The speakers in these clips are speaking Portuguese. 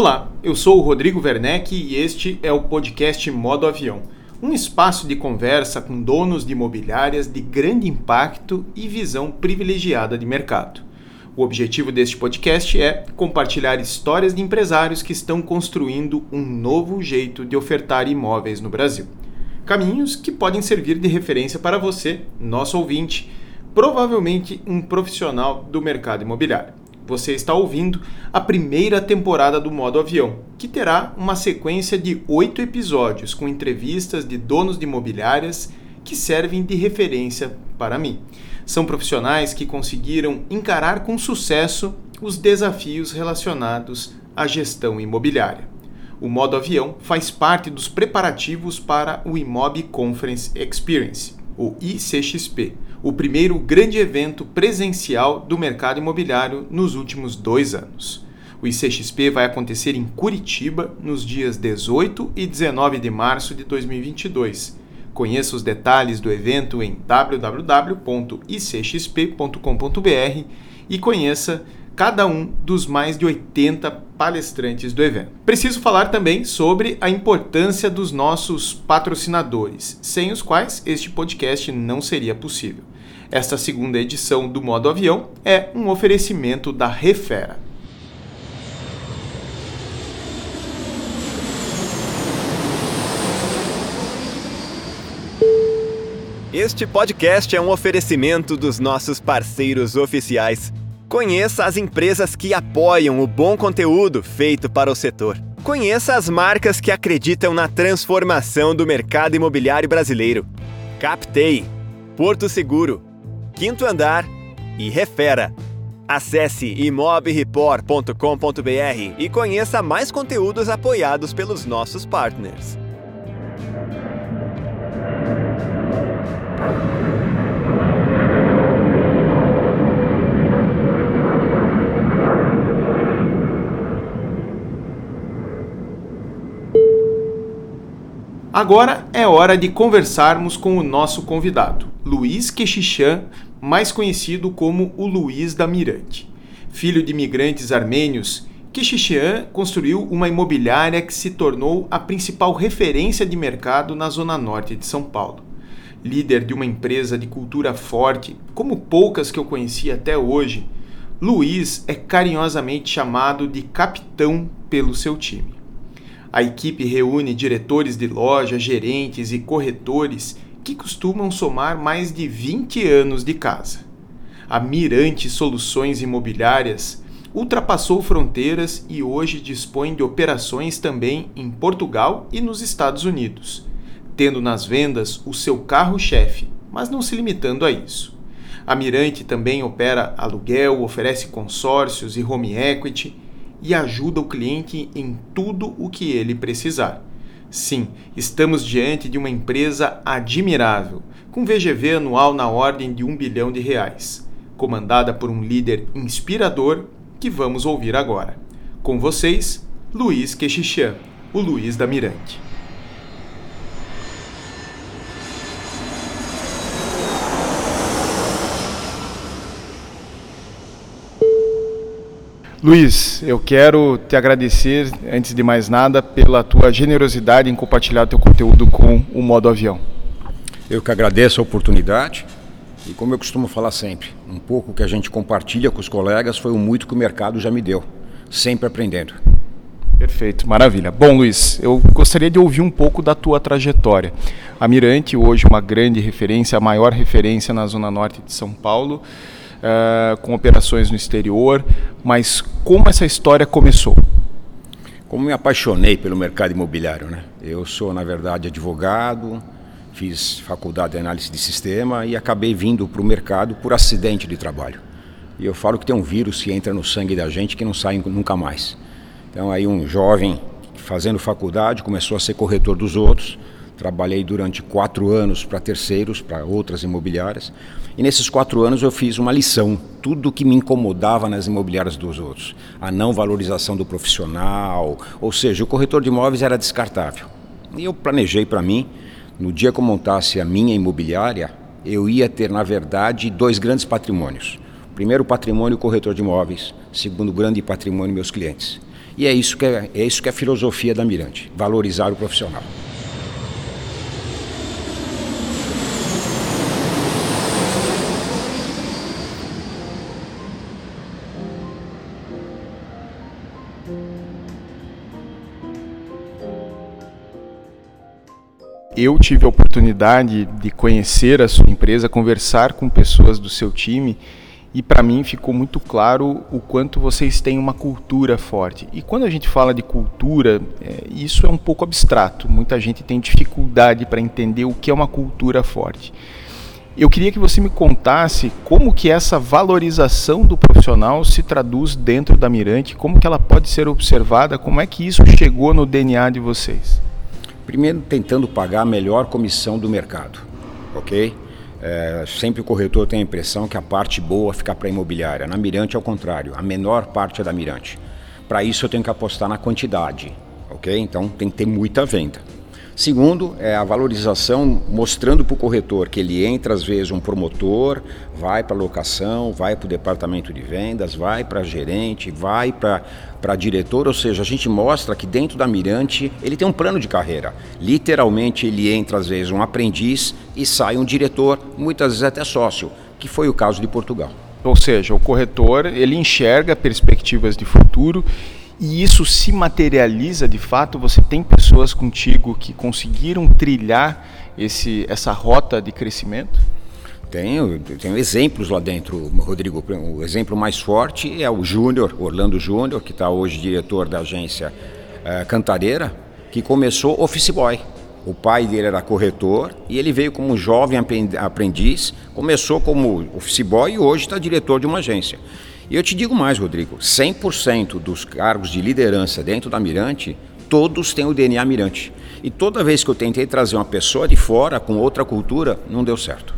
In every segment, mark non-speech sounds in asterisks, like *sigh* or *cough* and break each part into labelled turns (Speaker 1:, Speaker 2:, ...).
Speaker 1: Olá, eu sou o Rodrigo Werneck e este é o podcast Modo Avião, um espaço de conversa com donos de imobiliárias de grande impacto e visão privilegiada de mercado. O objetivo deste podcast é compartilhar histórias de empresários que estão construindo um novo jeito de ofertar imóveis no Brasil. Caminhos que podem servir de referência para você, nosso ouvinte, provavelmente um profissional do mercado imobiliário. Você está ouvindo a primeira temporada do Modo Avião, que terá uma sequência de oito episódios com entrevistas de donos de imobiliárias que servem de referência para mim. São profissionais que conseguiram encarar com sucesso os desafios relacionados à gestão imobiliária. O modo avião faz parte dos preparativos para o Imob Conference Experience, o ICXP, o primeiro grande evento presencial do mercado imobiliário nos últimos dois anos. O ICXP vai acontecer em Curitiba nos dias 18 e 19 de março de 2022. Conheça os detalhes do evento em www.icxp.com.br e conheça cada um dos mais de 80 palestrantes do evento. Preciso falar também sobre a importância dos nossos patrocinadores, sem os quais este podcast não seria possível. Esta segunda edição do Modo Avião é um oferecimento da Refera.
Speaker 2: Este podcast é um oferecimento dos nossos parceiros oficiais. Conheça as empresas que apoiam o bom conteúdo feito para o setor. Conheça as marcas que acreditam na transformação do mercado imobiliário brasileiro. Captei, Porto Seguro, Quinto Andar e Refera. Acesse imobreport.com.br e conheça mais conteúdos apoiados pelos nossos partners.
Speaker 1: Agora é hora de conversarmos com o nosso convidado, Luiz Quexixan, mais conhecido como o Luiz da Mirante. Filho de imigrantes armênios, Quixixan construiu uma imobiliária que se tornou a principal referência de mercado na zona norte de São Paulo. Líder de uma empresa de cultura forte, como poucas que eu conheci até hoje, Luiz é carinhosamente chamado de capitão pelo seu time. A equipe reúne diretores de loja, gerentes e corretores que costumam somar mais de 20 anos de casa. A Mirante Soluções Imobiliárias ultrapassou fronteiras e hoje dispõe de operações também em Portugal e nos Estados Unidos, tendo nas vendas o seu carro-chefe, mas não se limitando a isso. A Mirante também opera aluguel, oferece consórcios e home equity e ajuda o cliente em tudo o que ele precisar. Sim, estamos diante de uma empresa admirável, com VGV anual na ordem de um bilhão de reais, comandada por um líder inspirador que vamos ouvir agora. Com vocês, Luiz Quexixan, o Luiz da Mirante. Luiz, eu quero te agradecer, antes de mais nada, pela tua generosidade em compartilhar teu conteúdo com o Modo Avião.
Speaker 3: Eu que agradeço a oportunidade e, como eu costumo falar sempre, um pouco que a gente compartilha com os colegas foi o muito que o mercado já me deu, sempre aprendendo.
Speaker 1: Perfeito, maravilha. Bom, Luiz, eu gostaria de ouvir um pouco da tua trajetória. A Mirante, hoje uma grande referência, a maior referência na Zona Norte de São Paulo uh, com operações no exterior, mas como essa história começou?
Speaker 3: Como me apaixonei pelo mercado imobiliário, né? Eu sou, na verdade, advogado, fiz faculdade de análise de sistema e acabei vindo para o mercado por acidente de trabalho. E eu falo que tem um vírus que entra no sangue da gente que não sai nunca mais. Então aí um jovem fazendo faculdade começou a ser corretor dos outros. Trabalhei durante quatro anos para terceiros, para outras imobiliárias. E nesses quatro anos eu fiz uma lição. Tudo que me incomodava nas imobiliárias dos outros. A não valorização do profissional. Ou seja, o corretor de imóveis era descartável. E eu planejei para mim, no dia que eu montasse a minha imobiliária, eu ia ter, na verdade, dois grandes patrimônios. Primeiro, patrimônio corretor de imóveis. Segundo, grande patrimônio meus clientes. E é isso que é, é isso que é a filosofia da Mirante, valorizar o profissional.
Speaker 1: Eu tive a oportunidade de conhecer a sua empresa, conversar com pessoas do seu time e para mim ficou muito claro o quanto vocês têm uma cultura forte. E quando a gente fala de cultura, é, isso é um pouco abstrato. Muita gente tem dificuldade para entender o que é uma cultura forte. Eu queria que você me contasse como que essa valorização do profissional se traduz dentro da Mirante, como que ela pode ser observada, como é que isso chegou no DNA de vocês.
Speaker 3: Primeiro, tentando pagar a melhor comissão do mercado, ok? É, sempre o corretor tem a impressão que a parte boa fica para a imobiliária. Na Mirante, ao contrário, a menor parte é da Mirante. Para isso, eu tenho que apostar na quantidade, ok? Então, tem que ter muita venda. Segundo, é a valorização mostrando para o corretor que ele entra, às vezes, um promotor, vai para a locação, vai para o departamento de vendas, vai para gerente, vai para diretor, ou seja, a gente mostra que dentro da Mirante ele tem um plano de carreira. Literalmente, ele entra, às vezes, um aprendiz e sai um diretor, muitas vezes até sócio, que foi o caso de Portugal.
Speaker 1: Ou seja, o corretor ele enxerga perspectivas de futuro e isso se materializa de fato? Você tem pessoas contigo que conseguiram trilhar esse, essa rota de crescimento?
Speaker 3: Tenho, tenho exemplos lá dentro, Rodrigo. O exemplo mais forte é o Júnior, Orlando Júnior, que está hoje diretor da agência uh, Cantareira, que começou office boy. O pai dele era corretor e ele veio como jovem aprendiz, começou como office boy e hoje está diretor de uma agência. E eu te digo mais, Rodrigo: 100% dos cargos de liderança dentro da Mirante, todos têm o DNA Mirante. E toda vez que eu tentei trazer uma pessoa de fora com outra cultura, não deu certo.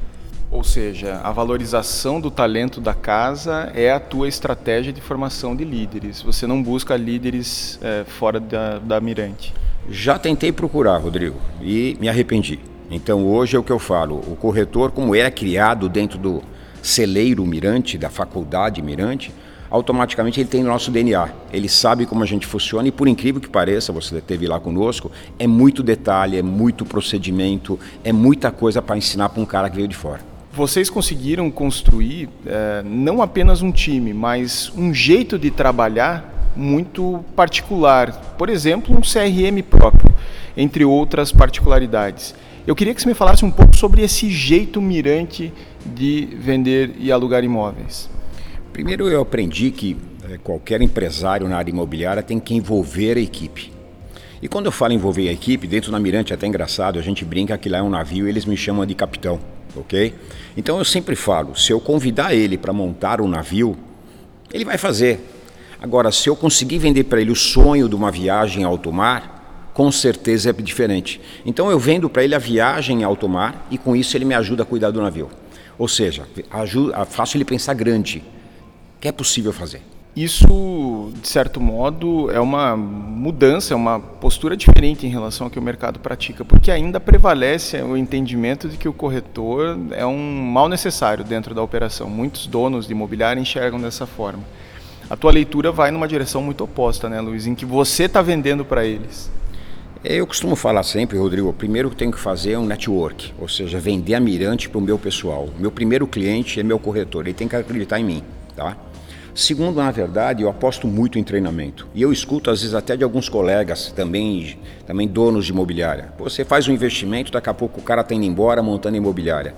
Speaker 1: Ou seja, a valorização do talento da casa é a tua estratégia de formação de líderes. Você não busca líderes é, fora da, da Mirante.
Speaker 3: Já tentei procurar, Rodrigo, e me arrependi. Então hoje é o que eu falo: o corretor, como era criado dentro do, celeiro Mirante, da faculdade Mirante, automaticamente ele tem o nosso DNA. Ele sabe como a gente funciona e, por incrível que pareça, você esteve lá conosco, é muito detalhe, é muito procedimento, é muita coisa para ensinar para um cara que veio de fora.
Speaker 1: Vocês conseguiram construir é, não apenas um time, mas um jeito de trabalhar muito particular. Por exemplo, um CRM próprio, entre outras particularidades. Eu queria que você me falasse um pouco sobre esse jeito mirante de vender e alugar imóveis.
Speaker 3: Primeiro, eu aprendi que é, qualquer empresário na área imobiliária tem que envolver a equipe. E quando eu falo envolver a equipe, dentro da Mirante é até engraçado, a gente brinca que lá é um navio e eles me chamam de capitão, ok? Então eu sempre falo, se eu convidar ele para montar um navio, ele vai fazer. Agora, se eu conseguir vender para ele o sonho de uma viagem ao mar, com certeza é diferente. Então eu vendo para ele a viagem em alto mar e com isso ele me ajuda a cuidar do navio. Ou seja, ajuda, faço ele pensar grande, que é possível fazer.
Speaker 1: Isso, de certo modo, é uma mudança, é uma postura diferente em relação ao que o mercado pratica, porque ainda prevalece o entendimento de que o corretor é um mal necessário dentro da operação. Muitos donos de imobiliário enxergam dessa forma. A tua leitura vai numa direção muito oposta, né, Luiz, em que você está vendendo para eles.
Speaker 3: Eu costumo falar sempre, Rodrigo, o primeiro que tenho que fazer é um network, ou seja, vender a Mirante para o meu pessoal. Meu primeiro cliente é meu corretor, ele tem que acreditar em mim, tá? Segundo, na verdade, eu aposto muito em treinamento. E eu escuto, às vezes, até de alguns colegas, também, também donos de imobiliária. Você faz um investimento, daqui a pouco o cara está indo embora montando imobiliária.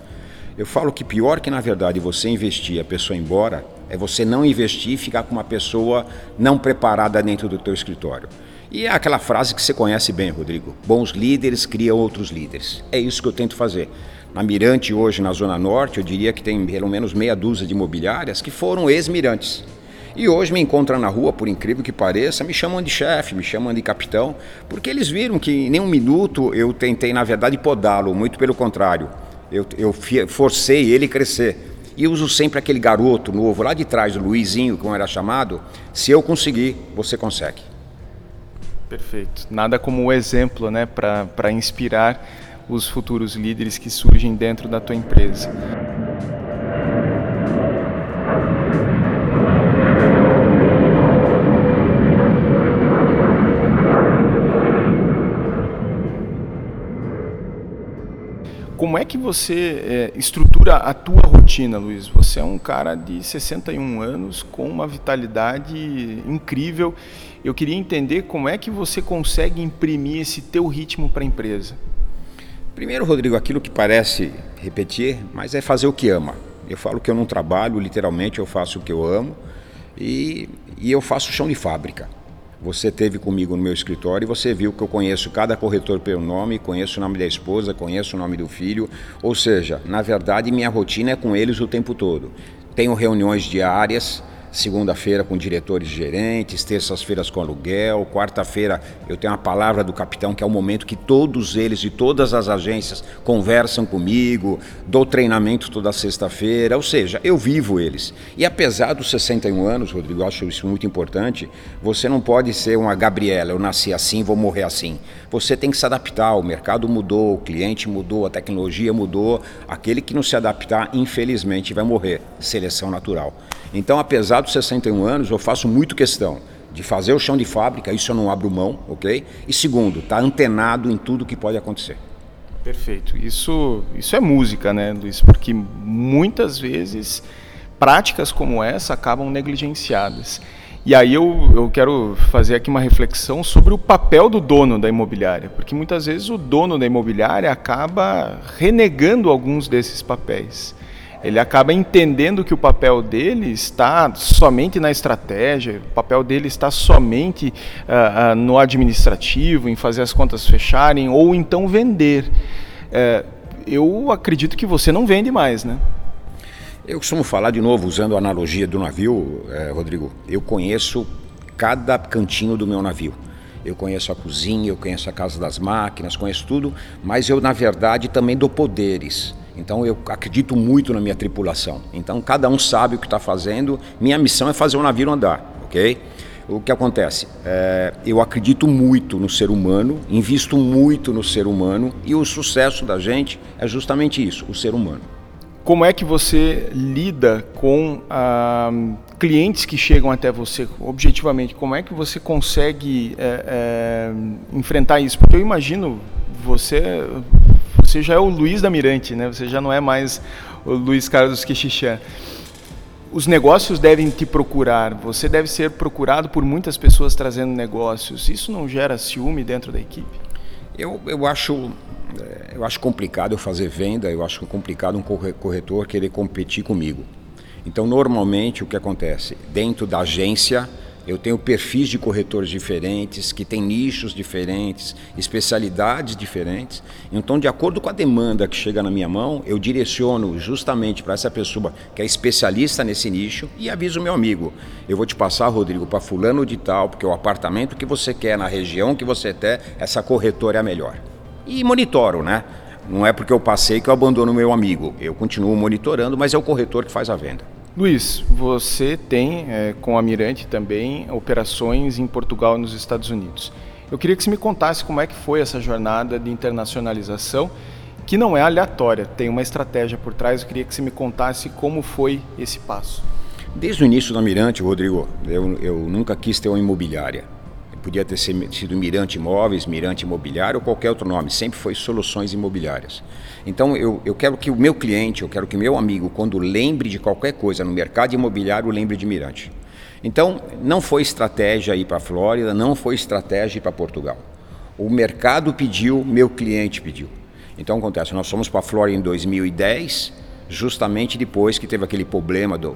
Speaker 3: Eu falo que pior que, na verdade, você investir a pessoa embora, é você não investir e ficar com uma pessoa não preparada dentro do teu escritório. E é aquela frase que você conhece bem, Rodrigo: bons líderes criam outros líderes. É isso que eu tento fazer. Na Mirante, hoje, na Zona Norte, eu diria que tem pelo menos meia dúzia de imobiliárias que foram ex-mirantes. E hoje me encontram na rua, por incrível que pareça, me chamam de chefe, me chamam de capitão, porque eles viram que em nenhum minuto eu tentei, na verdade, podá-lo, muito pelo contrário. Eu, eu forcei ele crescer. E uso sempre aquele garoto novo lá de trás, o Luizinho, como era chamado. Se eu conseguir, você consegue.
Speaker 1: Perfeito. Nada como o exemplo né, para inspirar os futuros líderes que surgem dentro da tua empresa. Como é que você é, estrutura a tua rotina, Luiz? Você é um cara de 61 anos com uma vitalidade incrível. Eu queria entender como é que você consegue imprimir esse teu ritmo para a empresa.
Speaker 3: Primeiro, Rodrigo, aquilo que parece repetir, mas é fazer o que ama. Eu falo que eu não trabalho, literalmente eu faço o que eu amo e, e eu faço chão de fábrica. Você teve comigo no meu escritório e você viu que eu conheço cada corretor pelo nome, conheço o nome da esposa, conheço o nome do filho. Ou seja, na verdade, minha rotina é com eles o tempo todo. Tenho reuniões diárias segunda-feira com diretores e gerentes, terças-feiras com aluguel, quarta-feira eu tenho a palavra do capitão, que é o momento que todos eles de todas as agências conversam comigo, dou treinamento toda sexta-feira, ou seja, eu vivo eles. E apesar dos 61 anos, Rodrigo, eu acho isso muito importante, você não pode ser uma Gabriela, eu nasci assim, vou morrer assim. Você tem que se adaptar, o mercado mudou, o cliente mudou, a tecnologia mudou, aquele que não se adaptar, infelizmente, vai morrer. Seleção natural. Então, apesar dos 61 anos, eu faço muito questão de fazer o chão de fábrica, isso eu não abro mão, ok? E segundo, estar tá antenado em tudo que pode acontecer.
Speaker 1: Perfeito. Isso, isso é música, né, Luiz? Porque muitas vezes práticas como essa acabam negligenciadas. E aí eu, eu quero fazer aqui uma reflexão sobre o papel do dono da imobiliária, porque muitas vezes o dono da imobiliária acaba renegando alguns desses papéis. Ele acaba entendendo que o papel dele está somente na estratégia, o papel dele está somente uh, uh, no administrativo, em fazer as contas fecharem, ou então vender. Uh, eu acredito que você não vende mais, né?
Speaker 3: Eu costumo falar de novo, usando a analogia do navio, eh, Rodrigo. Eu conheço cada cantinho do meu navio. Eu conheço a cozinha, eu conheço a casa das máquinas, conheço tudo, mas eu, na verdade, também dou poderes. Então eu acredito muito na minha tripulação. Então cada um sabe o que está fazendo. Minha missão é fazer o navio andar, ok? O que acontece? É, eu acredito muito no ser humano, invisto muito no ser humano e o sucesso da gente é justamente isso, o ser humano.
Speaker 1: Como é que você lida com ah, clientes que chegam até você? Objetivamente, como é que você consegue é, é, enfrentar isso? Porque eu imagino você você já é o Luiz da Mirante, né? Você já não é mais o Luiz Carlos Quixixã. Os negócios devem te procurar, você deve ser procurado por muitas pessoas trazendo negócios. Isso não gera ciúme dentro da equipe?
Speaker 3: Eu, eu, acho, eh, eu acho complicado eu fazer venda, eu acho complicado um corretor querer competir comigo. Então, normalmente, o que acontece? Dentro da agência, eu tenho perfis de corretores diferentes, que têm nichos diferentes, especialidades diferentes. Então, de acordo com a demanda que chega na minha mão, eu direciono justamente para essa pessoa que é especialista nesse nicho e aviso meu amigo. Eu vou te passar, Rodrigo, para fulano de tal, porque o apartamento que você quer, na região que você quer, essa corretora é a melhor. E monitoro, né? Não é porque eu passei que eu abandono meu amigo. Eu continuo monitorando, mas é o corretor que faz a venda.
Speaker 1: Luiz, você tem é, com a Mirante também operações em Portugal e nos Estados Unidos. Eu queria que você me contasse como é que foi essa jornada de internacionalização, que não é aleatória, tem uma estratégia por trás. Eu queria que você me contasse como foi esse passo.
Speaker 3: Desde o início da Mirante, Rodrigo, eu, eu nunca quis ter uma imobiliária. Podia ter sido Mirante Imóveis, Mirante Imobiliário ou qualquer outro nome, sempre foi Soluções Imobiliárias. Então eu, eu quero que o meu cliente, eu quero que meu amigo, quando lembre de qualquer coisa no mercado imobiliário, lembre de Mirante. Então não foi estratégia ir para a Flórida, não foi estratégia ir para Portugal. O mercado pediu, meu cliente pediu. Então acontece, nós fomos para a Flórida em 2010, justamente depois que teve aquele problema do,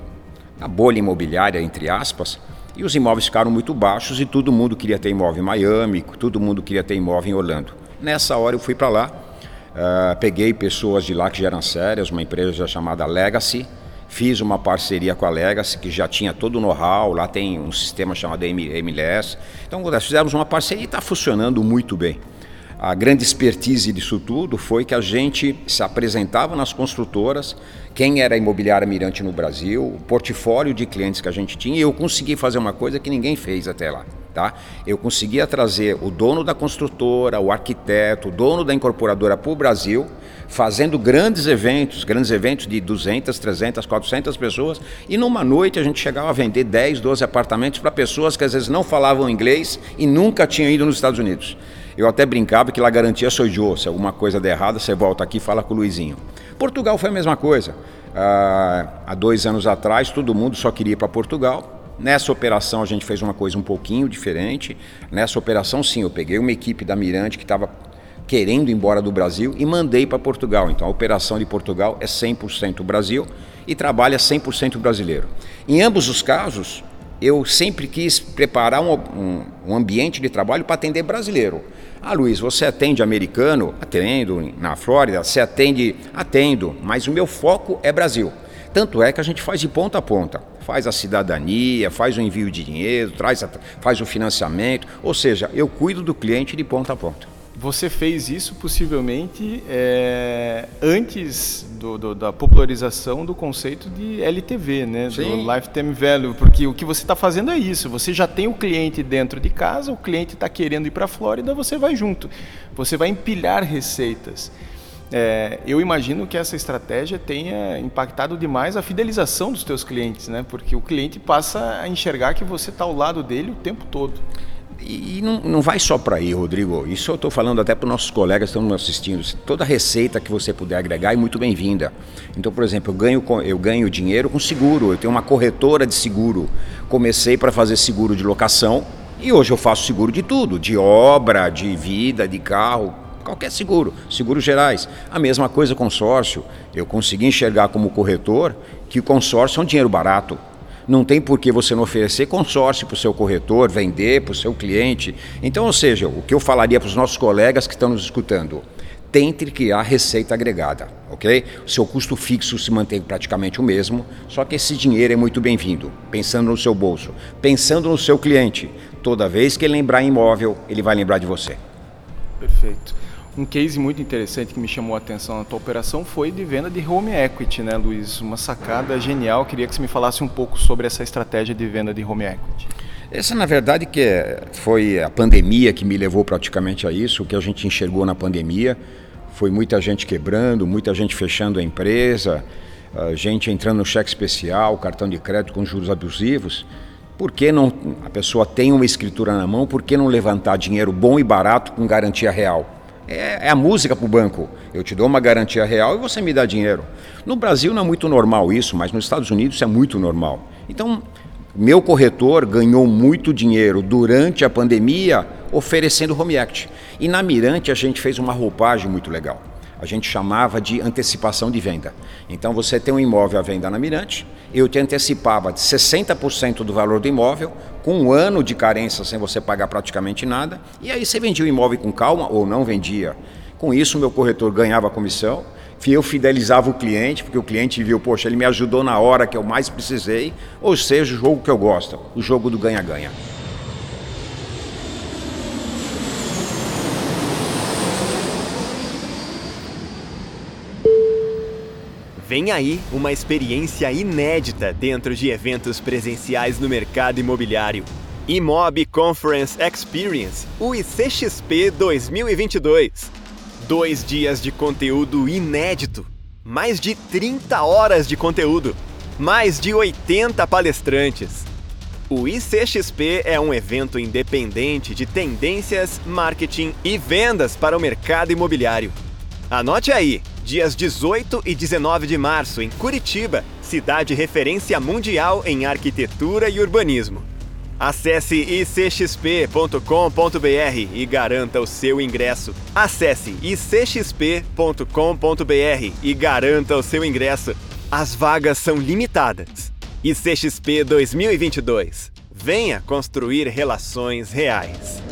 Speaker 3: da bolha imobiliária, entre aspas, E os imóveis ficaram muito baixos e todo mundo queria ter imóvel em Miami, todo mundo queria ter imóvel em Orlando. Nessa hora eu fui para lá, uh, peguei pessoas de lá que já eram sérias, uma empresa chamada Legacy, fiz uma parceria com a Legacy, que já tinha todo o know-how, lá tem um sistema chamado MLS. Então fizemos uma parceria e está funcionando muito bem. A grande expertise disso tudo foi que a gente se apresentava nas construtoras, quem era imobiliária Mirante no Brasil, o portfólio de clientes que a gente tinha, e eu consegui fazer uma coisa que ninguém fez até lá. Tá? Eu conseguia trazer o dono da construtora, o arquiteto, o dono da incorporadora para o Brasil, fazendo grandes eventos, grandes eventos de 200, 300, 400 pessoas, e numa noite a gente chegava a vender 10, 12 apartamentos para pessoas que às vezes não falavam inglês e nunca tinham ido nos Estados Unidos. Eu até brincava que lá garantia sou eu. Se alguma coisa der errado, você volta aqui e fala com o Luizinho. Portugal foi a mesma coisa. Ah, há dois anos atrás, todo mundo só queria ir para Portugal. Nessa operação a gente fez uma coisa um pouquinho diferente. Nessa operação, sim, eu peguei uma equipe da Mirante que estava querendo ir embora do Brasil e mandei para Portugal. Então a operação de Portugal é 100% Brasil e trabalha 100% brasileiro. Em ambos os casos, eu sempre quis preparar um, um, um ambiente de trabalho para atender brasileiro. Ah, Luiz, você atende americano? Atendo. Na Flórida, você atende? Atendo. Mas o meu foco é Brasil. Tanto é que a gente faz de ponta a ponta. Faz a cidadania, faz o envio de dinheiro, traz a, faz o financiamento. Ou seja, eu cuido do cliente de ponta a ponta.
Speaker 1: Você fez isso possivelmente é, antes do, do, da popularização do conceito de LTV, né? Sim. do Lifetime Value, porque o que você está fazendo é isso. Você já tem o cliente dentro de casa, o cliente está querendo ir para a Flórida, você vai junto. Você vai empilhar receitas. É, eu imagino que essa estratégia tenha impactado demais a fidelização dos teus clientes, né? Porque o cliente passa a enxergar que você está ao lado dele o tempo todo.
Speaker 3: E não, não vai só para aí, Rodrigo. Isso eu estou falando até para os nossos colegas que estão assistindo. Toda receita que você puder agregar é muito bem-vinda. Então, por exemplo, eu ganho, eu ganho dinheiro com seguro. Eu tenho uma corretora de seguro. Comecei para fazer seguro de locação e hoje eu faço seguro de tudo: de obra, de vida, de carro, qualquer seguro, seguros gerais. A mesma coisa consórcio. Eu consegui enxergar como corretor que o consórcio é um dinheiro barato não tem por que você não oferecer consórcio para o seu corretor, vender para o seu cliente. Então, ou seja, o que eu falaria para os nossos colegas que estão nos escutando, tente criar receita agregada, ok? O seu custo fixo se mantém praticamente o mesmo, só que esse dinheiro é muito bem-vindo, pensando no seu bolso, pensando no seu cliente. Toda vez que ele lembrar imóvel, ele vai lembrar de você.
Speaker 1: Perfeito. Um case muito interessante que me chamou a atenção na tua operação foi de venda de home equity, né, Luiz? Uma sacada genial. Queria que você me falasse um pouco sobre essa estratégia de venda de home equity.
Speaker 3: Essa, na verdade, que é, foi a pandemia que me levou praticamente a isso. O que a gente enxergou na pandemia foi muita gente quebrando, muita gente fechando a empresa, a gente entrando no cheque especial, cartão de crédito com juros abusivos. Por que não a pessoa tem uma escritura na mão? Por que não levantar dinheiro bom e barato com garantia real? É, é a música para o banco. Eu te dou uma garantia real e você me dá dinheiro. No Brasil não é muito normal isso, mas nos Estados Unidos é muito normal. Então, meu corretor ganhou muito dinheiro durante a pandemia oferecendo home act. E na Mirante a gente fez uma roupagem muito legal a gente chamava de antecipação de venda. Então você tem um imóvel à venda na Mirante, eu te antecipava de 60% do valor do imóvel, com um ano de carência sem você pagar praticamente nada, e aí você vendia o imóvel com calma ou não vendia. Com isso, meu corretor ganhava comissão, eu fidelizava o cliente, porque o cliente viu, poxa, ele me ajudou na hora que eu mais precisei, ou seja, o jogo que eu gosto, o jogo do ganha-ganha.
Speaker 2: Vem aí uma experiência inédita dentro de eventos presenciais no mercado imobiliário. Imob Conference Experience, o ICXP 2022. Dois dias de conteúdo inédito, mais de 30 horas de conteúdo, mais de 80 palestrantes. O ICXP é um evento independente de tendências, marketing e vendas para o mercado imobiliário. Anote aí, dias 18 e 19 de março, em Curitiba, cidade referência mundial em arquitetura e urbanismo. Acesse icxp.com.br e garanta o seu ingresso. Acesse icxp.com.br e garanta o seu ingresso. As vagas são limitadas. ICXP 2022 Venha construir relações reais.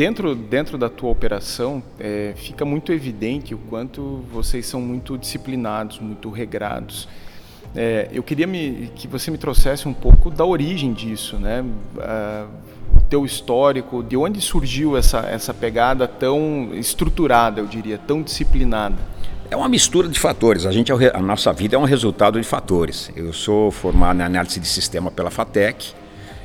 Speaker 1: Dentro, dentro da tua operação, é, fica muito evidente o quanto vocês são muito disciplinados, muito regrados. É, eu queria me, que você me trouxesse um pouco da origem disso, né? O teu histórico, de onde surgiu essa, essa pegada tão estruturada, eu diria, tão disciplinada?
Speaker 3: É uma mistura de fatores. A, gente, é a nossa vida é um resultado de fatores. Eu sou formado em análise de sistema pela FATEC,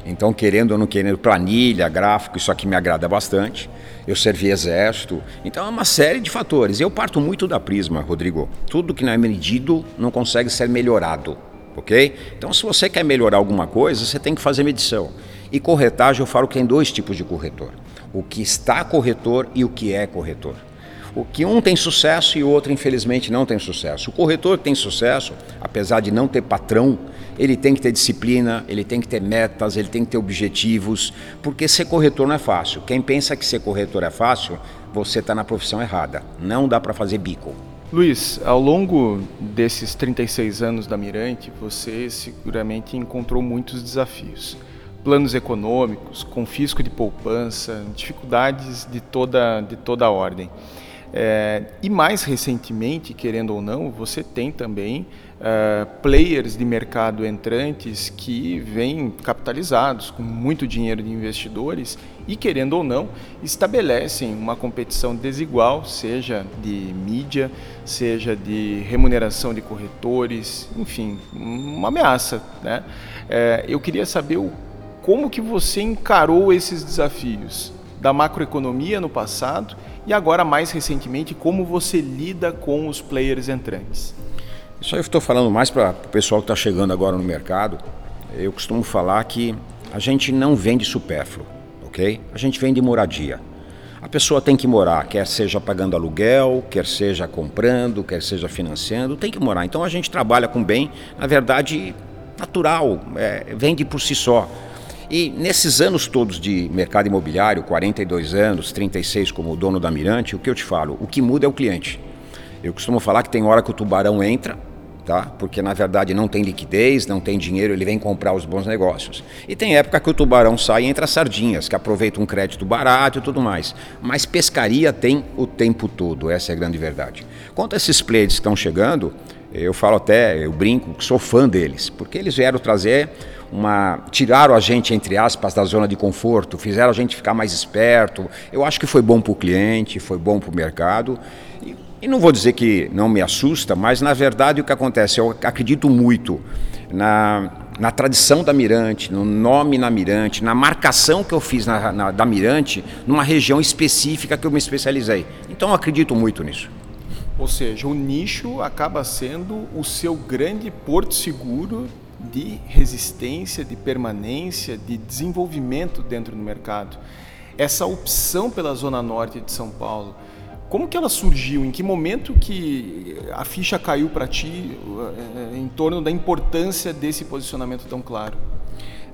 Speaker 3: então, querendo ou não querendo, planilha, gráfico, isso aqui me agrada bastante. Eu servi exército. Então, é uma série de fatores. Eu parto muito da prisma, Rodrigo. Tudo que não é medido não consegue ser melhorado, ok? Então, se você quer melhorar alguma coisa, você tem que fazer medição. E corretagem, eu falo que tem dois tipos de corretor: o que está corretor e o que é corretor. O que um tem sucesso e o outro, infelizmente, não tem sucesso. O corretor que tem sucesso, apesar de não ter patrão, ele tem que ter disciplina, ele tem que ter metas, ele tem que ter objetivos, porque ser corretor não é fácil. Quem pensa que ser corretor é fácil, você está na profissão errada. Não dá para fazer bico.
Speaker 1: Luiz, ao longo desses 36 anos da Mirante, você seguramente encontrou muitos desafios. Planos econômicos, confisco de poupança, dificuldades de toda, de toda a ordem. É, e mais recentemente, querendo ou não, você tem também uh, players de mercado entrantes que vêm capitalizados com muito dinheiro de investidores e, querendo ou não, estabelecem uma competição desigual, seja de mídia, seja de remuneração de corretores, enfim, uma ameaça. Né? É, eu queria saber o, como que você encarou esses desafios da macroeconomia no passado e agora, mais recentemente, como você lida com os players entrantes?
Speaker 3: Isso eu estou falando mais para o pessoal que está chegando agora no mercado. Eu costumo falar que a gente não vende supérfluo, ok? A gente vende moradia. A pessoa tem que morar, quer seja pagando aluguel, quer seja comprando, quer seja financiando, tem que morar. Então a gente trabalha com bem, na verdade, natural, é, vende por si só. E nesses anos todos de mercado imobiliário, 42 anos, 36 como dono da Mirante, o que eu te falo? O que muda é o cliente. Eu costumo falar que tem hora que o tubarão entra, tá? Porque na verdade não tem liquidez, não tem dinheiro, ele vem comprar os bons negócios. E tem época que o tubarão sai e entra sardinhas, que aproveita um crédito barato e tudo mais. Mas pescaria tem o tempo todo, essa é a grande verdade. Quanto a esses players que estão chegando, eu falo até, eu brinco, que sou fã deles, porque eles vieram trazer uma tiraram a gente entre aspas da zona de conforto, fizeram a gente ficar mais esperto. Eu acho que foi bom para o cliente, foi bom para o mercado. E, não vou dizer que não me assusta, mas na verdade o que acontece, eu acredito muito na, na tradição da Mirante, no nome na Mirante, na marcação que eu fiz na, na, da Mirante, numa região específica que eu me especializei. Então eu acredito muito nisso.
Speaker 1: Ou seja, o nicho acaba sendo o seu grande porto seguro de resistência, de permanência, de desenvolvimento dentro do mercado. Essa opção pela zona norte de São Paulo, como que ela surgiu? Em que momento que a ficha caiu para ti eh, em torno da importância desse posicionamento tão claro?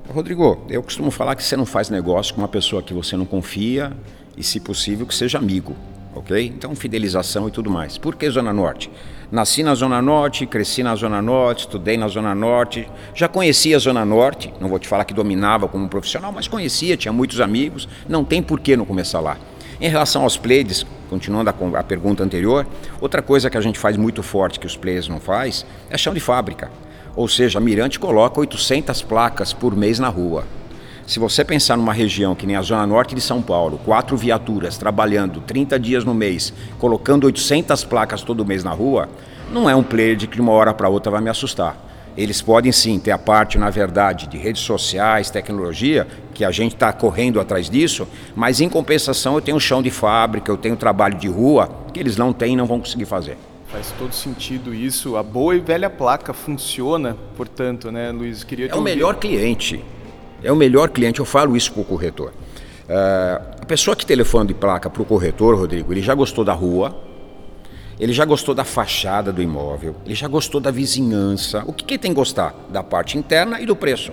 Speaker 3: Rodrigo, eu costumo falar que você não faz negócio com uma pessoa que você não confia e, se possível, que seja amigo ok? Então, fidelização e tudo mais. Por que Zona Norte? Nasci na Zona Norte, cresci na Zona Norte, estudei na Zona Norte, já conhecia a Zona Norte, não vou te falar que dominava como profissional, mas conhecia, tinha muitos amigos, não tem por que não começar lá. Em relação aos players, continuando a, a pergunta anterior, outra coisa que a gente faz muito forte que os players não faz é chão de fábrica. Ou seja, a Mirante coloca 800 placas por mês na rua. Se você pensar numa região que nem a Zona Norte de São Paulo, quatro viaturas trabalhando 30 dias no mês, colocando 800 placas todo mês na rua, não é um player de que de uma hora para outra vai me assustar. Eles podem sim ter a parte, na verdade, de redes sociais, tecnologia, que a gente está correndo atrás disso, mas em compensação eu tenho chão de fábrica, eu tenho trabalho de rua, que eles não têm e não vão conseguir fazer.
Speaker 1: Faz todo sentido isso. A boa e velha placa funciona, portanto, né, Luiz?
Speaker 3: Queria é o melhor cliente é o melhor cliente, eu falo isso para o corretor. Uh, a pessoa que telefona de placa para o corretor, Rodrigo, ele já gostou da rua, ele já gostou da fachada do imóvel, ele já gostou da vizinhança. O que, que tem que gostar? Da parte interna e do preço.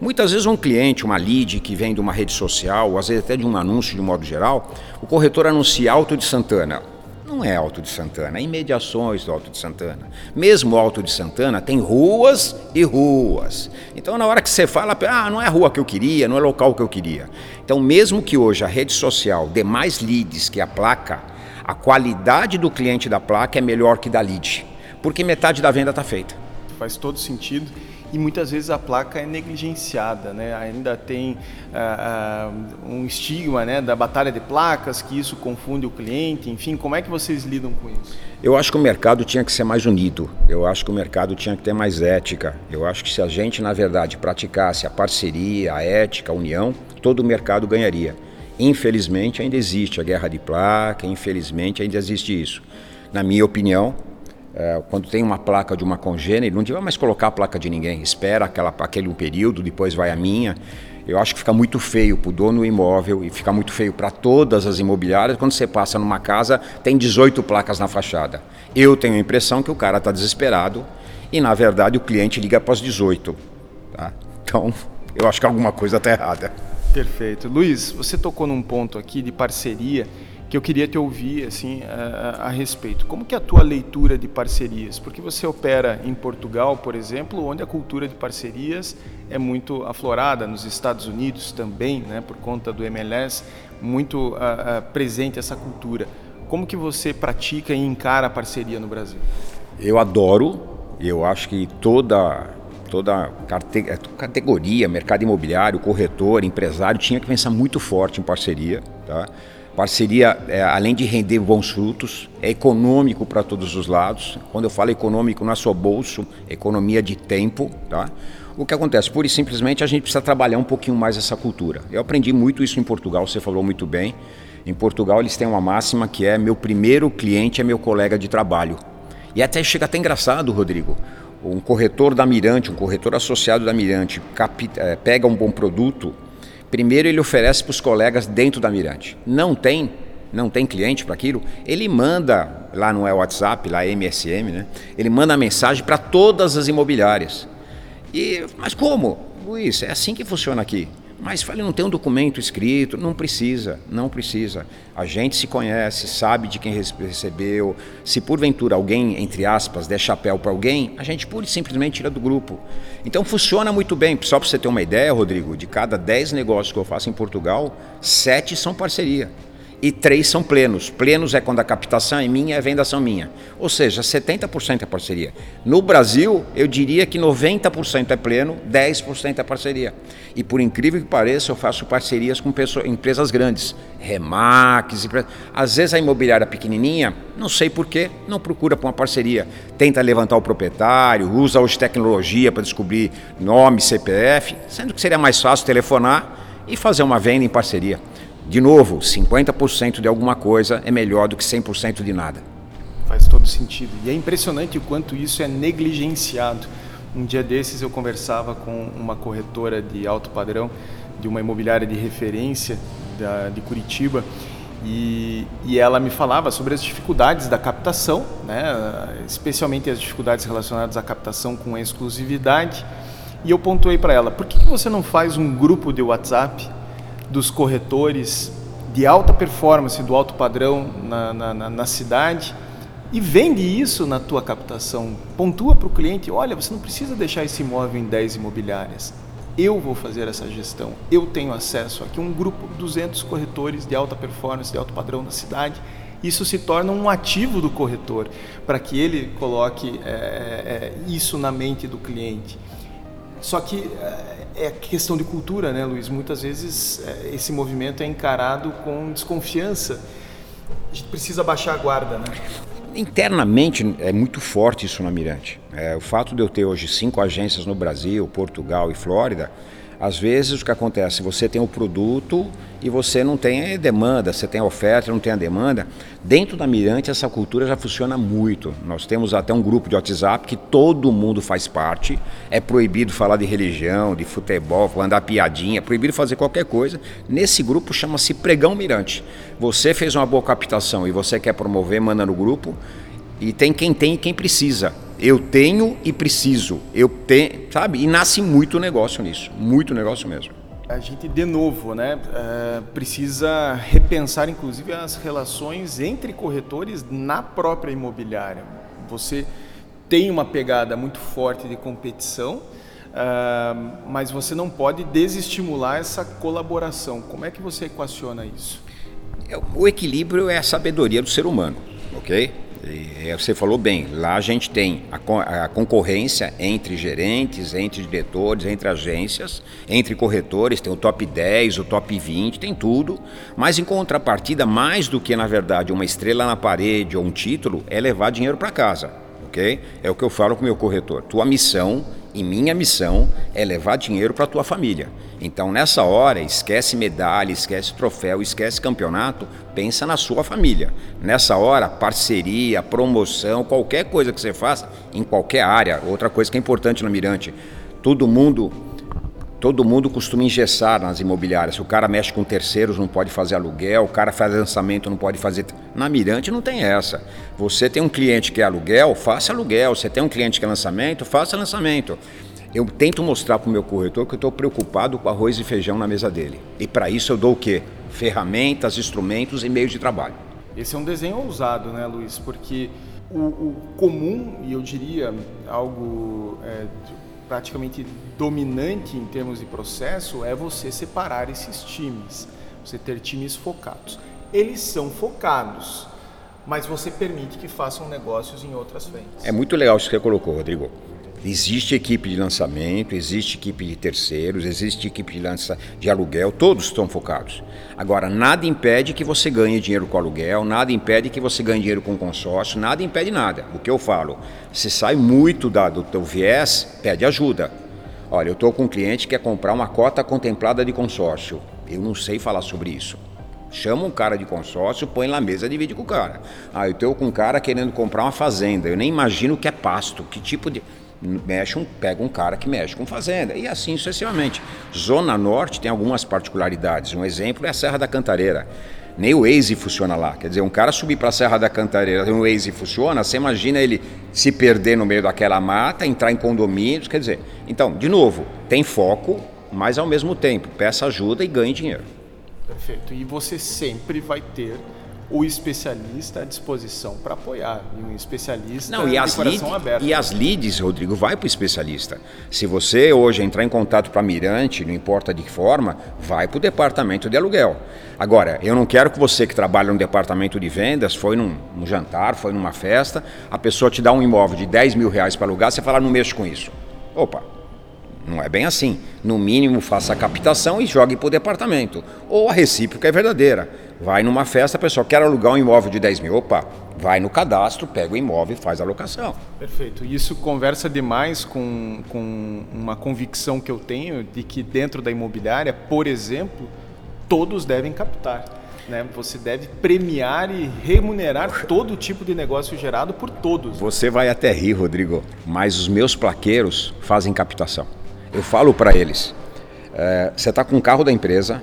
Speaker 3: Muitas vezes um cliente, uma lead que vem de uma rede social, ou às vezes até de um anúncio de modo geral, o corretor anuncia Alto de Santana. Não é Alto de Santana, é imediações do Alto de Santana. Mesmo Alto de Santana tem ruas e ruas. Então na hora que você fala, ah, não é a rua que eu queria, não é o local que eu queria. Então mesmo que hoje a rede social dê mais leads que a placa, a qualidade do cliente da placa é melhor que da lead, porque metade da venda está feita.
Speaker 1: Faz todo sentido e muitas vezes a placa é negligenciada, né? Ainda tem uh, uh, um estigma, né, da batalha de placas que isso confunde o cliente. Enfim, como é que vocês lidam com isso?
Speaker 3: Eu acho que o mercado tinha que ser mais unido. Eu acho que o mercado tinha que ter mais ética. Eu acho que se a gente, na verdade, praticasse a parceria, a ética, a união, todo o mercado ganharia. Infelizmente ainda existe a guerra de placa, infelizmente ainda existe isso. Na minha opinião, é, quando tem uma placa de uma congênere, não devia mais colocar a placa de ninguém, espera aquela, aquele um período, depois vai a minha. Eu acho que fica muito feio para o dono do imóvel e fica muito feio para todas as imobiliárias quando você passa numa casa, tem 18 placas na fachada. Eu tenho a impressão que o cara está desesperado e, na verdade, o cliente liga as 18. Tá? Então, *laughs* eu acho que alguma coisa está errada.
Speaker 1: Perfeito. Luiz, você tocou num ponto aqui de parceria que eu queria te ouvir assim a, a, respeito. Como que é a tua leitura de parcerias? Porque você opera em Portugal, por exemplo, onde a cultura de parcerias é muito aflorada, nos Estados Unidos também, né, por conta do MLS, muito uh, uh, presente essa cultura. Como que você pratica e encara a parceria no Brasil?
Speaker 3: Eu adoro. Eu acho que toda toda é, categoria, mercado imobiliário, corretor, empresário, tinha que pensar muito forte em parceria. Tá? Parceria, é, além de render bons frutos, é econômico para todos os lados. Quando eu falo econômico, não é só bolso, é economia de tempo. Tá? O que acontece? Pura e simplesmente a gente precisa trabalhar um pouquinho mais essa cultura. Eu aprendi muito isso em Portugal, você falou muito bem. Em Portugal eles têm uma máxima que é meu primeiro cliente é meu colega de trabalho. E até chega até engraçado, Rodrigo um corretor da Mirante, um corretor associado da Mirante, é, pega um bom produto, primeiro ele oferece para os colegas dentro da Mirante. Não tem, não tem cliente para aquilo, ele manda, lá no WhatsApp, lá MSM, né? ele manda a mensagem para todas as imobiliárias. E, mas como? Luiz, é assim que funciona aqui. Mas falei, não tem um documento escrito, não precisa, não precisa. A gente se conhece, sabe de quem recebeu. Se porventura alguém, entre aspas, der chapéu para alguém, a gente pura e simplesmente tira do grupo. Então funciona muito bem. Só para você ter uma ideia, Rodrigo, de cada 10 negócios que eu faço em Portugal, 7 são parceria e três são plenos. Plenos é quando a captação é minha e a venda são minha. Ou seja, 70% é parceria. No Brasil, eu diria que 90% é pleno, 10% é parceria. E por incrível que pareça, eu faço parcerias com pessoas, empresas grandes, Remax, às vezes a imobiliária pequenininha, não sei porquê, não procura para uma parceria. Tenta levantar o proprietário, usa hoje tecnologia para descobrir nome, CPF, sendo que seria mais fácil telefonar e fazer uma venda em parceria. De novo, 50% de alguma coisa é melhor do que 100% de nada.
Speaker 1: Faz todo sentido. E é impressionante o quanto isso é negligenciado. Um dia desses eu conversava com uma corretora de alto padrão, de uma imobiliária de referência da, de Curitiba, e, e, ela me falava sobre as dificuldades da captação, né, especialmente as dificuldades relacionadas à captação com exclusividade. E eu pontuei para ela: por que, que você não faz um grupo de WhatsApp dos corretores de alta performance, do alto padrão na, na, na cidade e vende isso na tua captação. Pontua para o cliente, olha, você não precisa deixar esse imóvel em 10 imobiliárias. Eu vou fazer essa gestão. Eu tenho acesso aqui a um grupo de 200 corretores de alta performance, de alto padrão na cidade. Isso se torna um ativo do corretor para que ele coloque é, é, isso na mente do cliente. Só que é questão de cultura, né, Luiz? Muitas vezes é, esse movimento é encarado com desconfiança. A gente precisa baixar a guarda, né?
Speaker 3: Internamente é muito forte isso na Mirante. É, o fato de eu ter hoje cinco agências no Brasil, Portugal e Flórida, Às vezes o que acontece, você tem o produto e você não tem demanda, você tem a oferta, não tem a demanda. Dentro da Mirante essa cultura já funciona muito. Nós temos até um grupo de WhatsApp que todo mundo faz parte. É proibido falar de religião, de futebol, mandar piadinha, é proibido fazer qualquer coisa. Nesse grupo chama-se Pregão Mirante. Você fez uma boa captação e você quer promover, manda no grupo. E tem quem tem e quem precisa. Eu tenho e preciso. Eu tenho, sabe? E nasce muito negócio nisso, muito negócio mesmo.
Speaker 1: A gente, de novo, né, uh, precisa repensar, inclusive, as relações entre corretores na própria imobiliária. Você tem uma pegada muito forte de competição, uh, mas você não pode desestimular essa colaboração. Como é que você equaciona isso?
Speaker 3: O equilíbrio é a sabedoria do ser humano, ok? E você falou bem, lá a gente tem a, concorrência entre gerentes, entre diretores, entre agências, entre corretores, tem o top 10, o top 20, tem tudo, mas em contrapartida, mais do que na verdade uma estrela na parede ou um título, é levar dinheiro para casa, ok? É o que eu falo com o meu corretor. Tua missão e minha missão é levar dinheiro para tua família. Então, nessa hora, esquece medalha, esquece troféu, esquece campeonato, pensa na sua família. Nessa hora, parceria, promoção, qualquer coisa que você faça, em qualquer área. Outra coisa que é importante no Mirante, todo mundo Todo mundo costuma engessar nas imobiliárias. O cara mexe com terceiros, não pode fazer aluguel. O cara faz lançamento, não pode fazer. Na Mirante não tem essa. Você tem um cliente que é aluguel, faça aluguel. Você tem um cliente que é lançamento, faça lançamento. Eu tento mostrar para o meu corretor que eu estou preocupado com arroz e feijão na mesa dele. E para isso eu dou o quê? Ferramentas, instrumentos e meios de trabalho.
Speaker 1: Esse é um desenho ousado, né, Luiz? Porque o, o comum, e eu diria algo é, praticamente dominante em termos de processo é você separar esses times, você ter times focados. Eles são focados, mas você permite que façam negócios em outras frentes.
Speaker 3: É muito legal isso que você colocou, Rodrigo. Existe equipe de lançamento, existe equipe de terceiros, existe equipe de, lança, de aluguel, todos estão focados. Agora, nada impede que você ganhe dinheiro com aluguel, nada impede que você ganhe dinheiro com consórcio, nada impede nada. O que eu falo, se sai muito da, do teu viés, pede ajuda. Olha, eu estou com um cliente que quer comprar uma cota contemplada de consórcio. Eu não sei falar sobre isso. Chama um cara de consórcio, põe na mesa, divide com o cara. Ah, eu estou com um cara querendo comprar uma fazenda. Eu nem imagino o que é pasto, que tipo de mexe um, pega um cara que mexe com fazenda e assim sucessivamente. Zona Norte tem algumas particularidades. Um exemplo é a Serra da Cantareira. Nem o Waze funciona lá. Quer dizer, um cara subir para a Serra da Cantareira o Waze funciona, você imagina ele se perder no meio daquela mata, entrar em condomínios. Quer dizer, então, de novo, tem foco, mas ao mesmo tempo, peça ajuda e ganhe dinheiro.
Speaker 1: Perfeito. E você sempre vai ter o especialista à disposição para apoiar. E um especialista
Speaker 3: Não, e as lead, aberto. E as leads, Rodrigo, vai para o especialista. Se você hoje entrar em contato para Mirante, não importa de que forma, vai para o departamento de aluguel. Agora, eu não quero que você que trabalha no departamento de vendas, foi num, num jantar, foi numa festa, a pessoa te dá um imóvel de 10 mil reais para alugar, você fala, não mexo com isso. Opa, não é bem assim. No mínimo, faça a captação e jogue para o departamento. Ou a recíproca é verdadeira. Vai numa festa, a pessoa quer alugar um imóvel de 10 mil. Opa, vai no cadastro, pega o imóvel e faz a locação.
Speaker 1: Perfeito. Isso conversa demais com, com uma convicção que eu tenho de que dentro da imobiliária, por exemplo, todos devem captar. Né? Você deve premiar e remunerar todo tipo de negócio gerado por todos.
Speaker 3: Você vai até rir, Rodrigo, mas os meus plaqueiros fazem captação. Eu falo para eles: é, você está com o carro da empresa,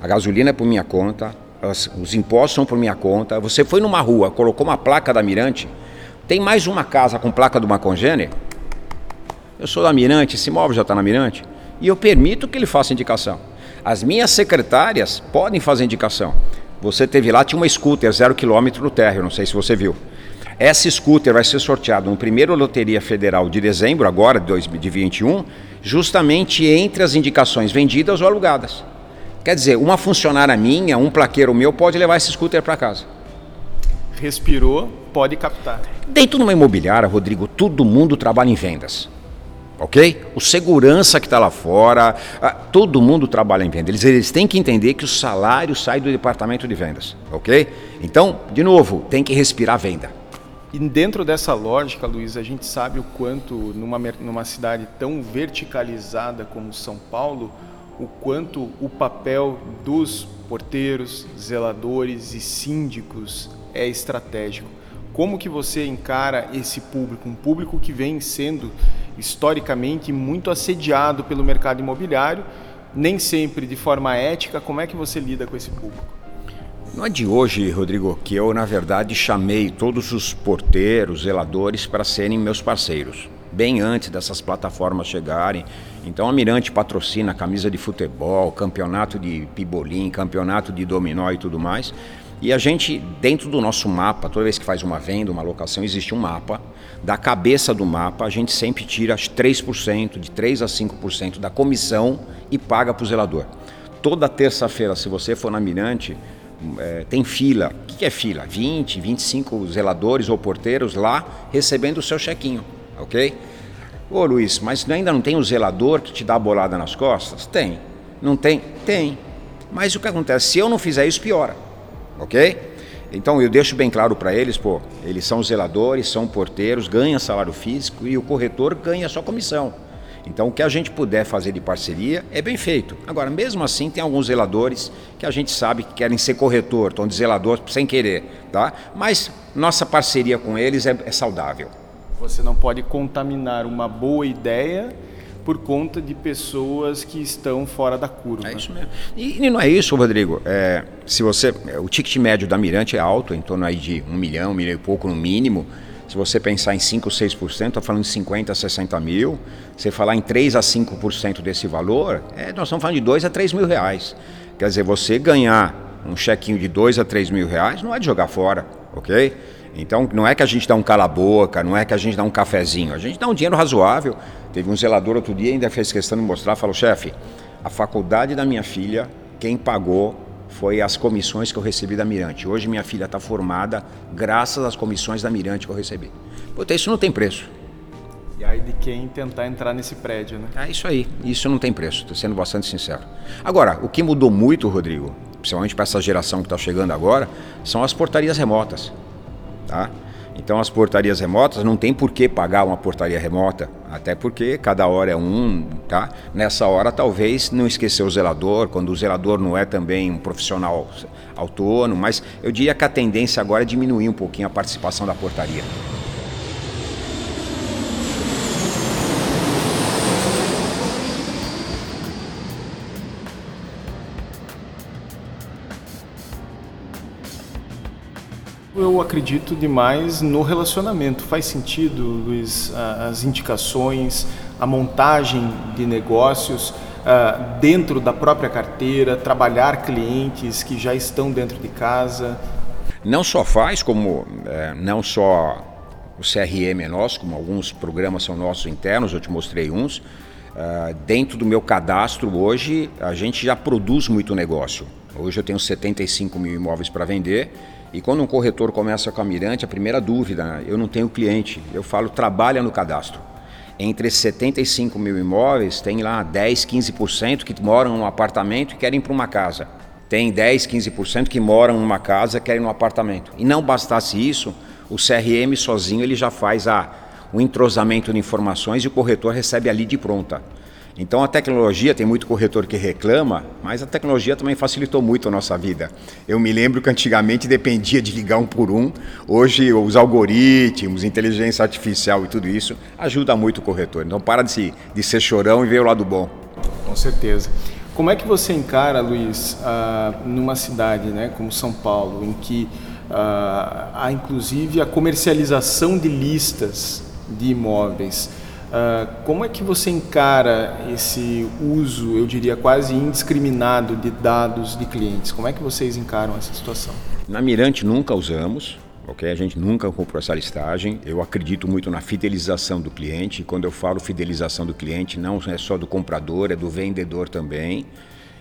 Speaker 3: a gasolina é por minha conta, os, os impostos são por minha conta. Você foi numa rua, colocou uma placa da Mirante, tem mais uma casa com placa do Macongene? Eu sou da Mirante, esse imóvel já está na Mirante, e eu permito que ele faça indicação. As minhas secretárias podem fazer indicação. Você teve lá, tinha uma scooter zero quilômetro no térreo, não sei se você viu. Essa scooter vai ser sorteada no primeiro Loteria Federal de dezembro, agora de 2021, justamente entre as indicações vendidas ou alugadas. Quer dizer, uma funcionária minha, um plaqueiro meu pode levar esse scooter para casa.
Speaker 1: Respirou, pode captar.
Speaker 3: Dentro de uma imobiliária, Rodrigo, todo mundo trabalha em vendas. Ok? O segurança que está lá fora, todo mundo trabalha em vendas. Eles, eles têm que entender que o salário sai do departamento de vendas. Ok? Então, de novo, tem que respirar venda.
Speaker 1: E dentro dessa lógica, Luiz, a gente sabe o quanto numa, numa cidade tão verticalizada como São Paulo, o quanto o papel dos porteiros, zeladores e síndicos é estratégico. Como que você encara esse público, um público que vem sendo historicamente muito assediado pelo mercado imobiliário, nem sempre de forma ética, como é que você lida com esse público?
Speaker 3: Não é de hoje, Rodrigo, que eu, na verdade, chamei todos os porteiros, zeladores para serem meus parceiros, bem antes dessas plataformas chegarem. Então, a Mirante patrocina camisa de futebol, campeonato de pibolim, campeonato de dominó e tudo mais. E a gente, dentro do nosso mapa, toda vez que faz uma venda, uma locação, existe um mapa. Da cabeça do mapa, a gente sempre tira 3%, de 3% a 5% da comissão e paga para o zelador. Toda terça-feira, se você for na Mirante, é, tem fila. O que é fila? 20, 25 zeladores ou porteiros lá recebendo o seu chequinho, ok? Ô Luiz, mas ainda não tem o zelador que te dá a bolada nas costas? Tem. Não tem? Tem. Mas o que acontece? Se eu não fizer isso, piora, ok? Então eu deixo bem claro para eles, pô, eles são zeladores, são porteiros, ganham salário físico e o corretor ganha só comissão. Então, o que a gente puder fazer de parceria é bem feito. Agora, mesmo assim, tem alguns zeladores que a gente sabe que querem ser corretor, estão de zelador sem querer, tá? Mas nossa parceria com eles é, é saudável.
Speaker 1: Você não pode contaminar uma boa ideia por conta de pessoas que estão fora da curva.
Speaker 3: É isso mesmo. E, e não é isso, Rodrigo. É, se você, o ticket médio da Mirante é alto, em torno aí de um milhão, um milhão e pouco no mínimo. Se você pensar em 5 ou 6%, está falando de 50 a 60 mil. Se falar em 3 a 5% desse valor, é, nós estamos falando de 2 a 3 mil reais. Quer dizer, você ganhar um chequinho de 2 a 3 mil reais não é de jogar fora, ok? Então não é que a gente dá um cala-boca, não é que a gente dá um cafezinho, a gente dá um dinheiro razoável. Teve um zelador outro dia ainda fez questão de mostrar, falou, chefe, a faculdade da minha filha, quem pagou foi as comissões que eu recebi da Mirante. Hoje minha filha está formada graças às comissões da Mirante que eu recebi. Puta, isso não tem preço.
Speaker 1: E aí de quem tentar entrar nesse prédio, né?
Speaker 3: É isso aí, isso não tem preço, estou sendo bastante sincero. Agora, o que mudou muito, Rodrigo, principalmente para essa geração que está chegando agora, são as portarias remotas. Tá? Então as portarias remotas não tem por que pagar uma portaria remota, até porque cada hora é um, tá? Nessa hora talvez não esquecer o zelador, quando o zelador não é também um profissional autônomo, mas eu diria que a tendência agora é diminuir um pouquinho a participação da portaria.
Speaker 1: Eu acredito demais no relacionamento. Faz sentido, Luiz, as indicações, a montagem de negócios dentro da própria carteira, trabalhar clientes que já estão dentro de casa?
Speaker 3: Não só faz, como é, não só o CRM é nosso, como alguns programas são nossos internos, eu te mostrei uns. Uh, dentro do meu cadastro hoje, a gente já produz muito negócio. Hoje eu tenho 75 mil imóveis para vender e quando um corretor começa com a Mirante, a primeira dúvida, né? eu não tenho cliente, eu falo trabalha no cadastro. Entre 75 mil imóveis, tem lá 10, 15% que moram num apartamento e querem para uma casa. Tem 10, 15% que moram numa casa e querem um apartamento. E não bastasse isso, o CRM sozinho ele já faz a, o entrosamento de informações e o corretor recebe a lead pronta. Então a tecnologia, tem muito corretor que reclama, mas a tecnologia também facilitou muito a nossa vida. Eu me lembro que antigamente dependia de ligar um por um, hoje os algoritmos, inteligência artificial e tudo isso ajuda muito o corretor. Então para de, de ser chorão e ver o lado bom.
Speaker 1: Com certeza. Como é que você encara, Luiz, uh, numa cidade né, como São Paulo, em que uh, há inclusive a comercialização de listas de imóveis? Uh, como é que você encara esse uso, eu diria quase indiscriminado, de dados de clientes? Como é que vocês encaram essa situação?
Speaker 3: Na Mirante nunca usamos, ok? A gente nunca comprou essa listagem. Eu acredito muito na fidelização do cliente. Quando eu falo fidelização do cliente, não é só do comprador, é do vendedor também.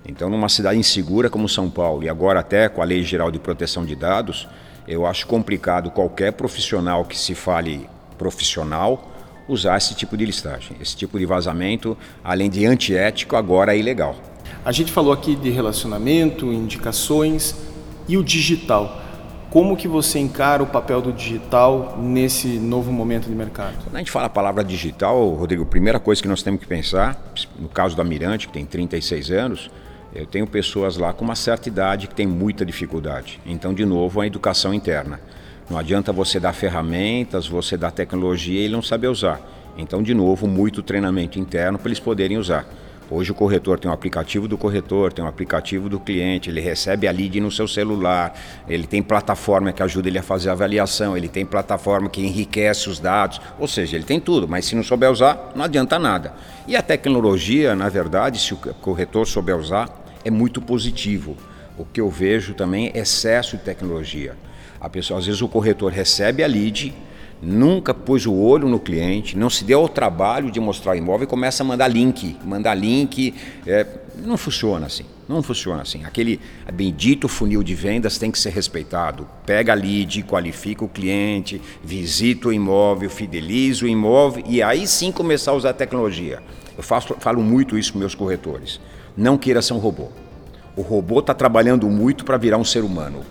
Speaker 3: Então, numa cidade insegura como São Paulo, e agora até com a Lei Geral de Proteção de Dados, eu acho complicado qualquer profissional que se fale profissional usar esse tipo de listagem. Esse tipo de vazamento, além de antiético, agora é ilegal.
Speaker 1: A gente falou aqui de relacionamento, indicações e o digital. Como que você encara o papel do digital nesse novo momento de mercado?
Speaker 3: Quando a gente fala a palavra digital, Rodrigo, a primeira coisa que nós temos que pensar, no caso da Mirante, que tem 36 anos, eu tenho pessoas lá com uma certa idade que tem muita dificuldade. Então, de novo, a educação interna. Não adianta você dar ferramentas, você dar tecnologia e ele não saber usar. Então, de novo, muito treinamento interno para eles poderem usar. Hoje o corretor tem um aplicativo do corretor, tem um aplicativo do cliente, ele recebe a lead no seu celular, ele tem plataforma que ajuda ele a fazer a avaliação, ele tem plataforma que enriquece os dados, ou seja, ele tem tudo, mas se não souber usar, não adianta nada. E a tecnologia, na verdade, se o corretor souber usar, é muito positivo. O que eu vejo também é excesso de tecnologia. A pessoa, às vezes o corretor recebe a lead, nunca pôs o olho no cliente, não se deu ao trabalho de mostrar o imóvel e começa a mandar link, mandar link, é, não funciona assim, não funciona assim. Aquele bendito funil de vendas tem que ser respeitado. Pega a lead, qualifica o cliente, visita o imóvel, fideliza o imóvel e aí sim começar a usar a tecnologia. Eu faço, falo muito isso com meus corretores. Não queira ser um robô. O robô está trabalhando muito para virar um ser humano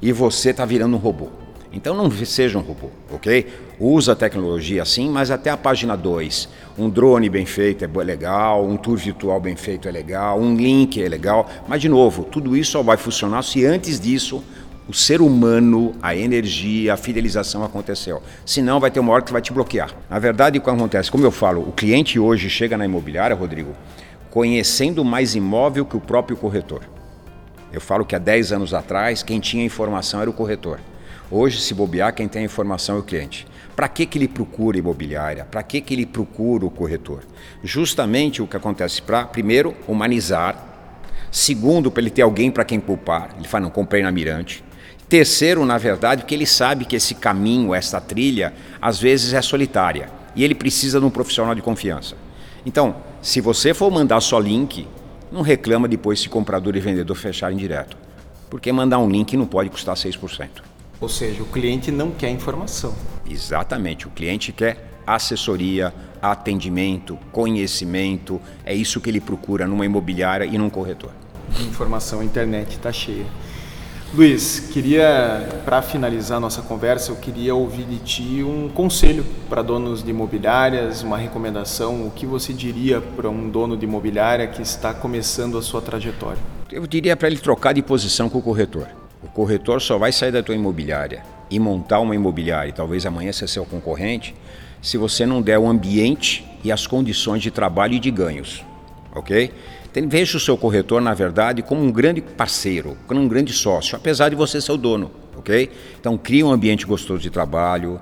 Speaker 3: e você está virando um robô. Então não seja um robô, ok? Usa a tecnologia sim, mas até a página 2. Um drone bem feito é legal, um tour virtual bem feito é legal, um link é legal, mas de novo, tudo isso só vai funcionar se antes disso o ser humano, a energia, a fidelização aconteceu. Senão vai ter uma hora que vai te bloquear. Na verdade, o que acontece? Como eu falo, o cliente hoje chega na imobiliária, Rodrigo, conhecendo mais imóvel que o próprio corretor. Eu falo que há 10 anos atrás, quem tinha informação era o corretor. Hoje, se bobear, quem tem a informação é o cliente. Para que, que ele procura imobiliária? Para que, que ele procura o corretor? Justamente o que acontece para, primeiro, humanizar. Segundo, para ele ter alguém para quem culpar. Ele fala, não, comprei na Mirante. Terceiro, na verdade, porque ele sabe que esse caminho, essa trilha, às vezes é solitária. E ele precisa de um profissional de confiança. Então, se você for mandar só link, não reclama depois se comprador e vendedor fecharem direto. Porque mandar um link não pode custar 6%.
Speaker 1: Ou seja, o cliente não quer informação.
Speaker 3: Exatamente, o cliente quer assessoria, atendimento, conhecimento. É isso que ele procura numa imobiliária e num corretor.
Speaker 1: Informação, a internet está cheia. Luiz, queria, para finalizar nossa conversa, eu queria ouvir de ti um conselho para donos de imobiliárias, uma recomendação. O que você diria para um dono de imobiliária que está começando a sua trajetória?
Speaker 3: Eu diria para ele trocar de posição com o corretor. O corretor só vai sair da tua imobiliária e montar uma imobiliária, e talvez amanhã ser seu concorrente, se você não der o ambiente e as condições de trabalho e de ganhos, ok? Veja o seu corretor, na verdade, como um grande parceiro, como um grande sócio, apesar de você ser o dono, ok? Então, crie um ambiente gostoso de trabalho,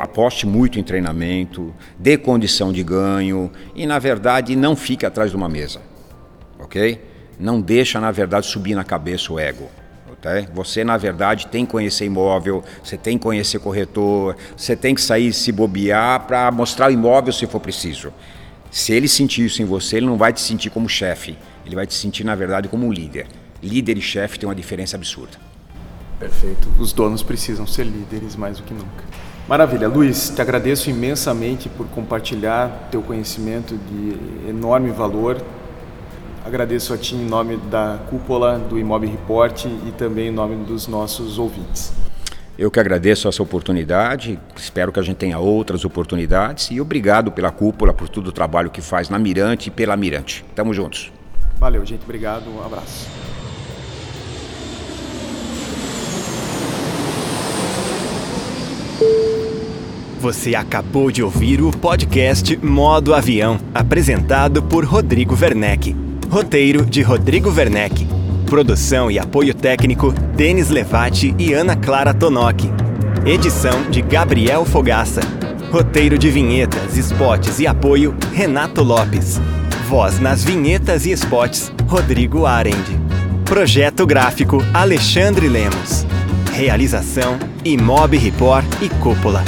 Speaker 3: aposte muito em treinamento, dê condição de ganho e, na verdade, não fique atrás de uma mesa, ok? Não deixa, na verdade, subir na cabeça o ego. Tá? Você, na verdade, tem que conhecer imóvel, você tem que conhecer corretor, você tem que sair se bobear para mostrar o imóvel se for preciso. Se ele sentir isso em você, ele não vai te sentir como chefe, ele vai te sentir, na verdade, como um líder. Líder e chefe tem uma diferença absurda.
Speaker 1: Perfeito. Os donos precisam ser líderes mais do que nunca. Maravilha. Luiz, te agradeço imensamente por compartilhar teu conhecimento de enorme valor Agradeço a Ti em nome da cúpula do Imob Report e também em nome dos nossos ouvintes.
Speaker 3: Eu que agradeço essa oportunidade, espero que a gente tenha outras oportunidades e obrigado pela cúpula, por todo o trabalho que faz na Mirante e pela Mirante. Tamo juntos.
Speaker 1: Valeu, gente. Obrigado. Um abraço.
Speaker 2: Você acabou de ouvir o podcast Modo Avião, apresentado por Rodrigo Werneck. Roteiro de Rodrigo Werneck. Produção e apoio técnico Denis Levati e Ana Clara Tonoc. Edição de Gabriel Fogaça. Roteiro de vinhetas, spots e apoio Renato Lopes. Voz nas vinhetas e spots Rodrigo Arend. Projeto gráfico Alexandre Lemos. Realização Imob Report e Cúpula.